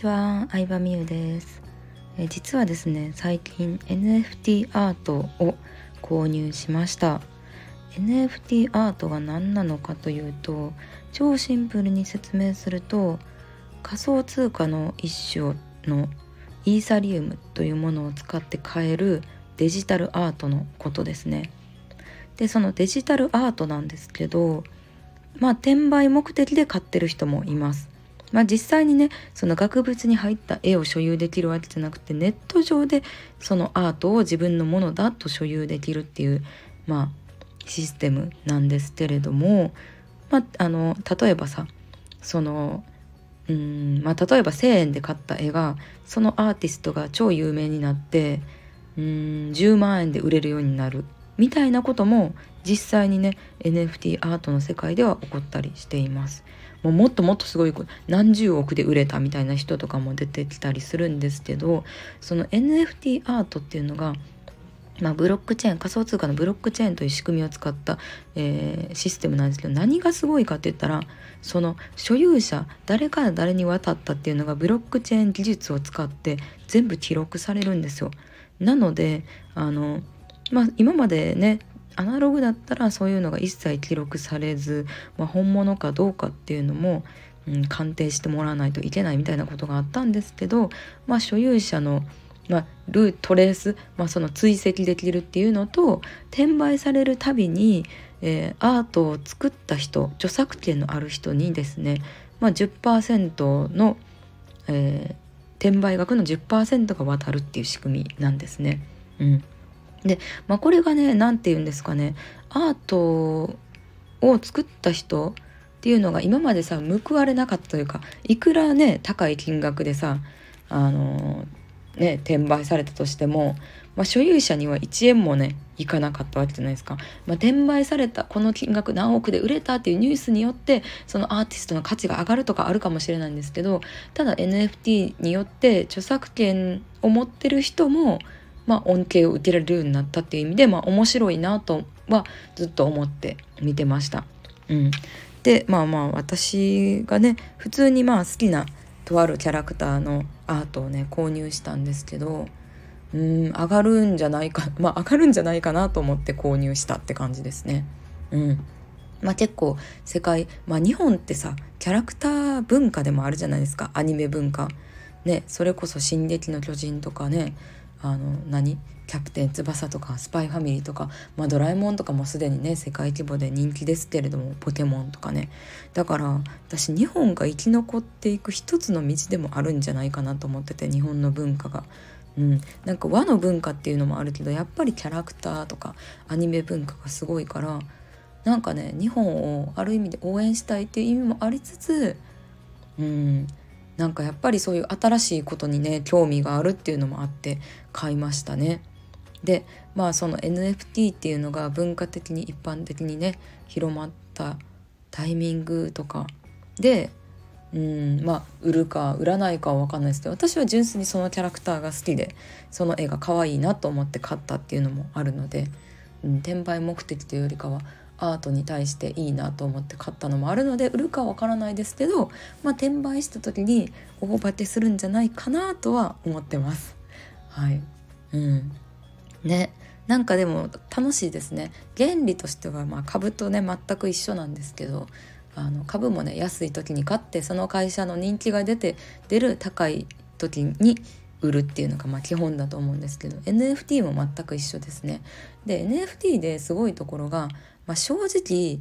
ちは、相葉美優です。え実はですね、最近 NFT アートを購入しました。NFT アートが何なのかというと、超シンプルに説明すると、仮想通貨の一種のイーサリウムというものを使って買えるデジタルアートのことですね。で、そのデジタルアートなんですけど、まあ転売目的で買ってる人もいます。まあ実際にねその額縁に入った絵を所有できるわけじゃなくてネット上でそのアートを自分のものだと所有できるっていうまあシステムなんですけれども、まあ、あの例えばさそのうんまあ例えば1,000円で買った絵がそのアーティストが超有名になってうん10万円で売れるようになるみたいなことも実際にね NFT アートの世界では起こったりしています。もうもっともっとすごい何十億で売れたみたいな人とかも出てきたりするんですけどその NFT アートっていうのがまあ、ブロックチェーン仮想通貨のブロックチェーンという仕組みを使った、えー、システムなんですけど何がすごいかって言ったらその所有者誰から誰に渡ったっていうのがブロックチェーン技術を使って全部記録されるんですよ。なのであの、まあ、今までねアナログだったらそういうのが一切記録されず、まあ、本物かどうかっていうのも、うん、鑑定してもらわないといけないみたいなことがあったんですけど、まあ、所有者の、まあ、ルートレース、まあ、その追跡できるっていうのと転売されるたびに、えー、アートを作った人著作権のある人にですね、まあ10%の、えー、転売額の10%が渡るっていう仕組みなんですね。うんで、まあ、これがね何て言うんですかねアートを作った人っていうのが今までさ報われなかったというかいくらね高い金額でさあのね転売されたとしても、まあ、所有者には1円もねいかなかったわけじゃないですか、まあ、転売されたこの金額何億で売れたっていうニュースによってそのアーティストの価値が上がるとかあるかもしれないんですけどただ NFT によって著作権を持ってる人もまあ、恩恵を受けられるようになったっていう意味で、まあ、面白いなとはずっと思って見てました。うん、でまあまあ私がね普通にまあ好きなとあるキャラクターのアートをね購入したんですけどうん上がるんじゃないか まあ上がるんじゃないかなと思って購入したって感じですね。うんまあ、結構世界、まあ、日本ってさキャラクター文化でもあるじゃないですかアニメ文化。ねそれこそ「進撃の巨人」とかねあの何？キャプテン翼とかスパイファミリーとか、まあ、ドラえもんとかもすでにね世界規模で人気ですけれどもポケモンとかね。だから私日本が生き残っていく一つの道でもあるんじゃないかなと思ってて日本の文化が。うん、なんか和の文化っていうのもあるけどやっぱりキャラクターとかアニメ文化がすごいからなんかね日本をある意味で応援したいっていう意味もありつつうん。なんかやっぱりそういう新しいことにね興味があるっていうのもあって買いましたね。でまあその NFT っていうのが文化的に一般的にね広まったタイミングとかでうんまあ売るか売らないかは分かんないですけど私は純粋にそのキャラクターが好きでその絵が可愛いなと思って買ったっていうのもあるので、うん、転売目的というよりかはアートに対していいなと思って買ったのもあるので売るかわからないですけど、まあ、転売した時に大バテするんじゃないかなとは思ってます。はい、うん、ね。なんかでも楽しいですね。原理としてはまあ株とね全く一緒なんですけどあの株もね安い時に買ってその会社の人気が出て出る高い時に売るっていうのがまあ基本だと思うんですけど NFT も全く一緒ですね。で NFT ですごいところがまあ、正直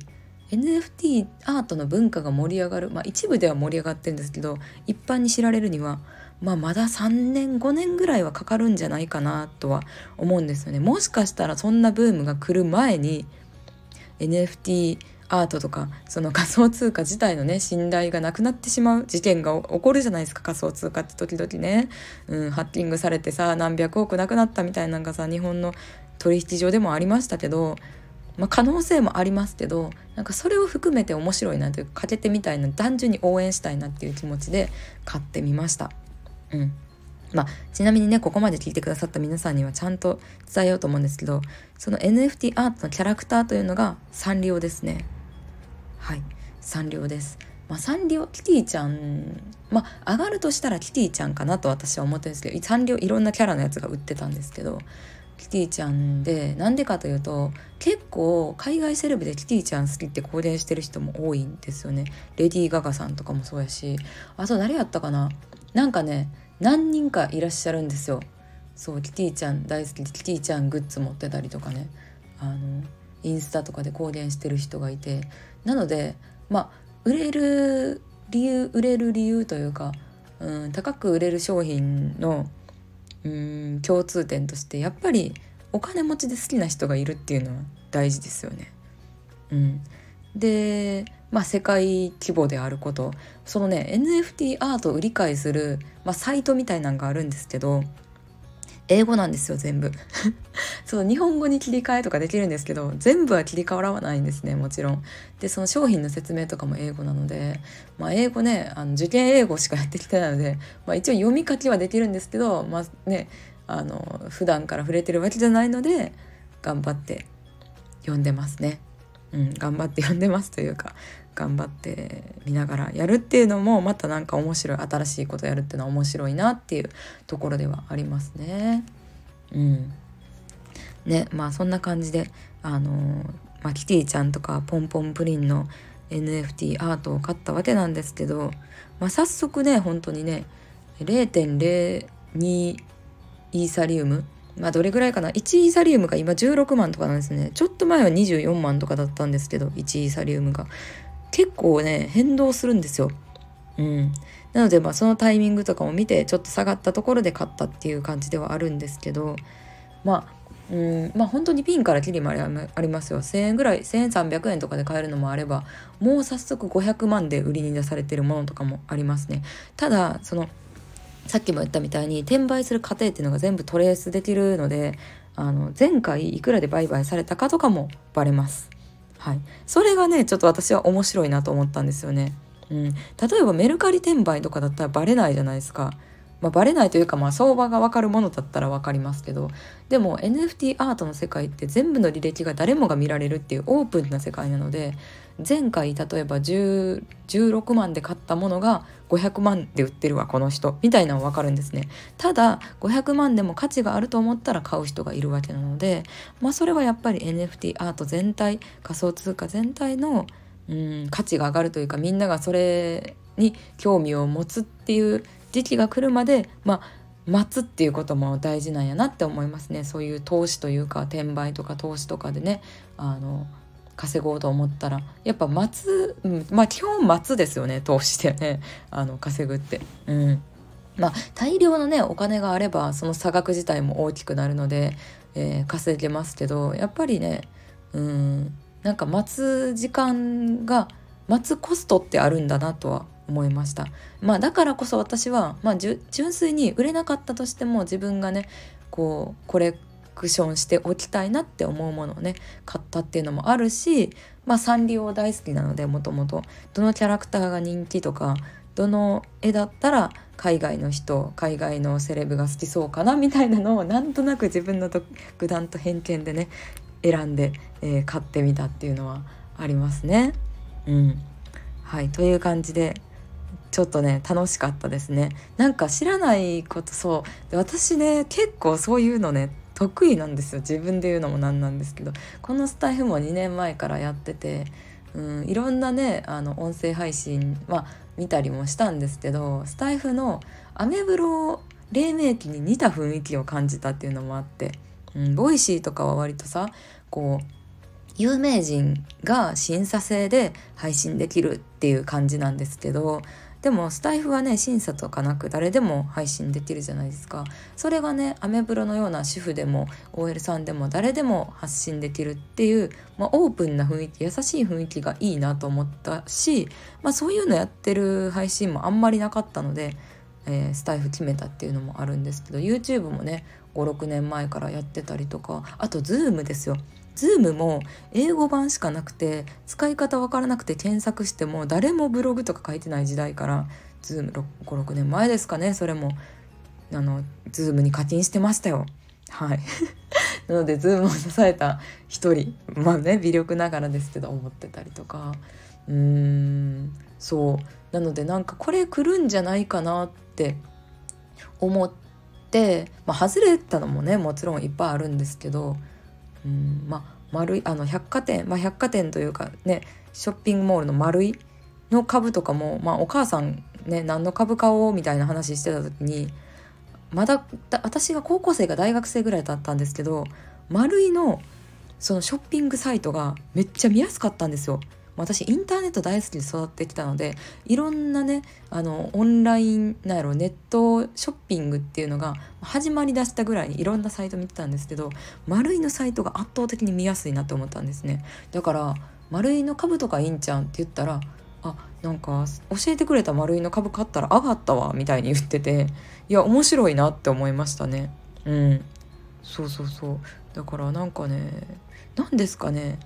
NFT アートの文化が盛り上がる、まあ、一部では盛り上がってるんですけど一般に知られるには、まあ、まだ3年5年ぐらいはかかるんじゃないかなとは思うんですよね。もしかしたらそんなブームが来る前に NFT アートとかその仮想通貨自体のね信頼がなくなってしまう事件が起こるじゃないですか仮想通貨って時々ね、うん、ハッキングされてさ何百億なくなったみたいなのがさ日本の取引所でもありましたけどまあ、可能性もありますけどなんかそれを含めて面白いなというかけてみたいな単純に応援したいなっていう気持ちで買ってみました。うん。まあ、ちなみにねここまで聞いてくださった皆さんにはちゃんと伝えようと思うんですけどその NFT アートのキャラクターというのがサンリオですね。はい。サンリオです。まあ、サンリオキティちゃんまあ上がるとしたらキティちゃんかなと私は思ってるんですけどサンリオいろんなキャラのやつが売ってたんですけどキティちゃんでなんでかというと結構海外セレブでキティちゃん好きって公言してる人も多いんですよね。レディー・ガガさんとかもそうやし。あと誰やったかな？なんかね何人かいらっしゃるんですよ。そうキティちゃん大好きでキティちゃんグッズ持ってたりとかね。あのインスタとかで公言してる人がいて。なのでまあ売れる理由売れる理由というか、うん、高く売れる商品のうん共通点としてやっぱりお金持ちで好きな人がいるっていうのは大事ですよね。うん、でまあ世界規模であることそのね NFT アートを売り買いする、まあ、サイトみたいなのがあるんですけど英語なんですよ全部。そう日本語に切り替えとかできるんですけど全部は切り替わらないんですねもちろん。でその商品の説明とかも英語なので、まあ、英語ねあの受験英語しかやってきてないので、まあ、一応読み書きはできるんですけどまあねあの普段から触れてるわけじゃないので頑張って読んでますね。うん、頑張って読んでますというか。頑張って見ながらやるっていうのもまた何か面白い新しいことやるっていうのは面白いなっていうところではありますね。うん、ねまあそんな感じであのまあ、キティちゃんとかポンポンプリンの NFT アートを買ったわけなんですけど、まあ、早速ね本当にね0.02イーサリウムまあどれぐらいかな？1イーサリウムが今16万とかなんですね。ちょっと前は24万とかだったんですけど1イーサリウムが。結構ね変動するんですよ。うん、なのでまあそのタイミングとかも見てちょっと下がったところで買ったっていう感じではあるんですけどまあうん。まあ本当にピンからキリまでありますよ。1,000円ぐらい1,300円とかで買えるのもあればもう早速500万で売りに出されてるものとかもありますね。ただそのさっきも言ったみたいに転売する過程っていうのが全部トレースできるのであの前回いくらで売買されたかとかもバレます。はい、それがねちょっと私は面白いなと思ったんですよね。うん、例えばメルカリ転売とかだったらバレないじゃないですか。まあ、バレないというか、まあ、相場が分かるものだったら分かりますけどでも NFT アートの世界って全部の履歴が誰もが見られるっていうオープンな世界なので前回例えば16万で買ったものが500万で売ってるわこの人。みたいなの分かるんですね。ただ500万でも価値があると思ったら買う人がいるわけなのでまあそれはやっぱり NFT アート全体仮想通貨全体のうん価値が上がるというかみんながそれに興味を持つっていう時期が来るまでまあ待つっていうことも大事なんやなって思いますね。そういう投資というか転売とか投資とかでねあの稼ごうと思ったらやっぱ待つ、うん、まあ基本待つですよね投資でね あの稼ぐって。うんまあ、大量のねお金があればその差額自体も大きくなるので、えー、稼げますけどやっぱりねうんなんか待つ時間が待つコストってあるんだなとは思いました。まあだからこそ私は、まあ、純粋に売れなかったとしても自分がねこうこれクションしておきたいなって思うものをね買ったっていうのもあるしまあサンリオ大好きなのでもともとどのキャラクターが人気とかどの絵だったら海外の人海外のセレブが好きそうかなみたいなのをなんとなく自分の独断と偏見でね選んで、えー、買ってみたっていうのはありますね。うん、はいという感じでちょっとね楽しかったですね。なんか知らないことそう。で私ね結構そういうのね得意なんですよ。自分で言うのもなんなんですけど。このスタイフも2年前からやってて、うん、いろんなねあの音声配信は見たりもしたんですけどスタイフのアメブロ黎明期に似た雰囲気を感じたっていうのもあって、うん、ボイシーとかは割とさこう有名人が審査制で配信できるっていう感じなんですけどでもスタイフはね審査とかなく誰でも配信できるじゃないですか。それがねアメブロのような主婦でも OL さんでも誰でも発信できるっていう、まあ、オープンな雰囲気優しい雰囲気がいいなと思ったし、まあ、そういうのやってる配信もあんまりなかったので、えー、スタイフ決めたっていうのもあるんですけど YouTube もね56年前からやってたりとか。あと Zoom ですよ。Zoom も英語版しかなくて使い方わからなくて検索しても誰もブログとか書いてない時代から Zoom56 年前ですかねそれも。あの Zoom に課金してましたよ。はい。なのでズームを支えた一人。まあね微力ながらですけど思ってたりとか。うーん。そう。なのでなんかこれ来るんじゃないかなって思って、まあ、外れたのもねもちろんいっぱいあるんですけどうんまあ丸いあの百貨店、まあ、百貨店というかねショッピングモールの丸いの株とかも、まあ、お母さんね何の株買おうみたいな話してた時にまだ私が高校生が大学生ぐらいだったんですけど丸いのそのショッピングサイトがめっちゃ見やすかったんですよ。私インターネット大好きで育ってきたのでいろんなねあのオンラインなんやろネットショッピングっていうのが始まりだしたぐらいにいろんなサイト見てたんですけど丸いのサイトが圧倒的に見やすいなって思ったんですね。だから丸いの株とかいいんちゃうんって言ったらあなんか教えてくれた丸いの株買ったら上がったわみたいに言ってていや面白いなって思いましたね。うん。そうそうそう。だからなんかね何ですかね。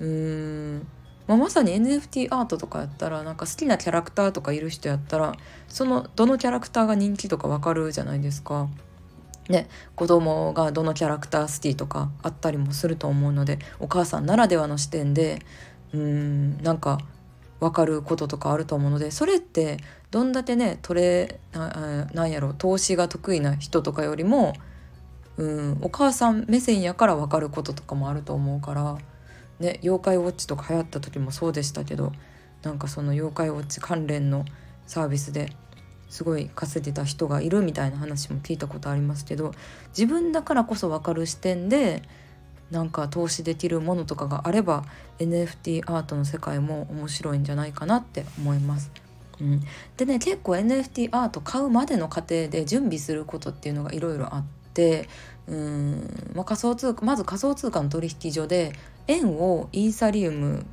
うーん。まあ、まさに NFT アートとかやったらなんか好きなキャラクターとかいる人やったらそのどのキャラクターが人気とかわかるじゃないですか。ね、子供がどのキャラクター好きとかあったりもすると思うのでお母さんならではの視点でうんなんか分かることとかあると思うのでそれってどんだけねトレななんやろ投資が得意な人とかよりもうんお母さん目線やから分かることとかもあると思うからね妖怪ウォッチとか流行った時もそうでしたけどなんかその妖怪ウォッチ関連のサービスですごい稼いでた人がいるみたいな話も聞いたことありますけど自分だからこそ分かる視点でなんか投資できるものとかがあれば NFT アートの世界も面白いんじゃないかなって思います。うん、でね結構 NFT アート買うまでの過程で準備することっていうのがいろいろあってうん、まあ、仮想通貨まず仮想通貨の取引所で円をイーサリウム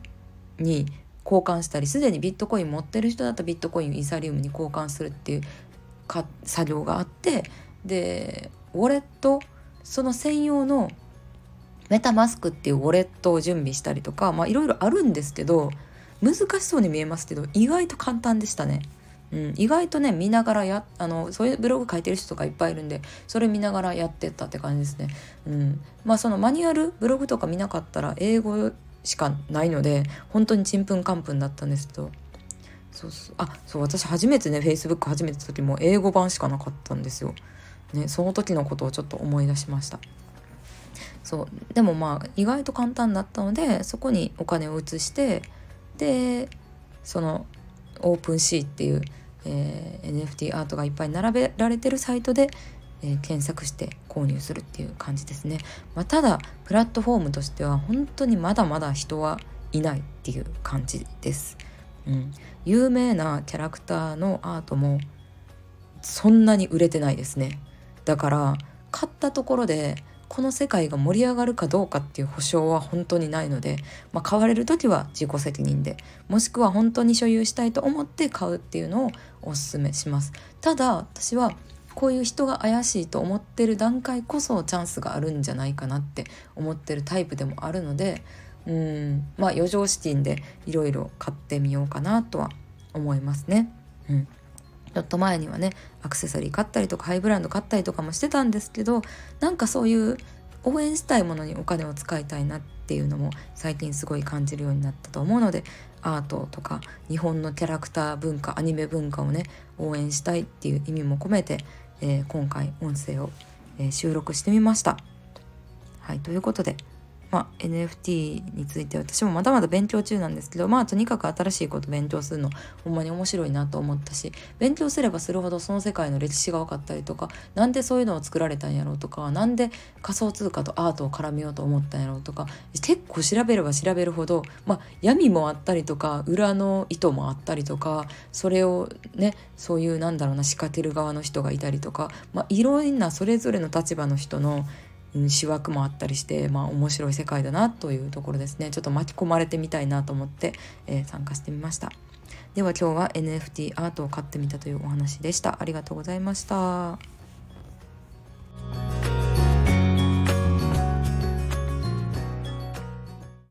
に交換したりすでにビットコイン持ってる人だったらビットコインをイーサリウムに交換するっていうか作業があってでウォレットその専用のメタマスクっていうウォレットを準備したりとかまあいろいろあるんですけど難しそうに見えますけど意外と簡単でしたね。うん、意外とね見ながらやあのそういうブログ書いてる人とかいっぱいいるんでそれ見ながらやってったって感じですね。うん、まあそのマニュアルブログとか見なかったら英語しかないので本当にちんぷんかんぷんだったんですけどそうそうあそう私初めてね Facebook 始めた時も英語版しかなかったんですよ。ね、その時のことをちょっと思い出しました。そうでもまあ意外と簡単だったのでそこにお金を移してでそのオープンシーっていうえー、NFT アートがいっぱい並べられてるサイトで、えー、検索して購入するっていう感じですね、まあ、ただプラットフォームとしては本当にまだまだ人はいないっていう感じです、うん、有名なキャラクターのアートもそんなに売れてないですね。だから買ったところでこの世界が盛り上がるかどうかっていう保証は本当にないので、まあ、買われる時は自己責任でもしくは本当に所有したいと思って買うっていうのをおすすめしますただ私はこういう人が怪しいと思ってる段階こそチャンスがあるんじゃないかなって思ってるタイプでもあるのでうんまあ余剰資金でいろいろ買ってみようかなとは思いますね。うんちょっと前にはねアクセサリー買ったりとかハイブランド買ったりとかもしてたんですけどなんかそういう応援したいものにお金を使いたいなっていうのも最近すごい感じるようになったと思うのでアートとか日本のキャラクター文化アニメ文化をね応援したいっていう意味も込めて、えー、今回音声を、えー、収録してみました。はいということでまあ、NFT について私もまだまだ勉強中なんですけどまあとにかく新しいこと勉強するのほんまに面白いなと思ったし勉強すればするほどその世界の歴史が分かったりとか何でそういうのを作られたんやろうとか何で仮想通貨とアートを絡めようと思ったんやろうとか結構調べれば調べるほど、まあ、闇もあったりとか裏の意図もあったりとかそれをねそういうなんだろうな仕掛ける側の人がいたりとか、まあ、いろんなそれぞれの立場の人の思惑もあったりして、まあ、面白い世界だなというところですね。ちょっと巻き込まれてみたいなと思って、えー、参加してみました。では今日は NFT アートを買ってみたというお話でした。ありがとうございました。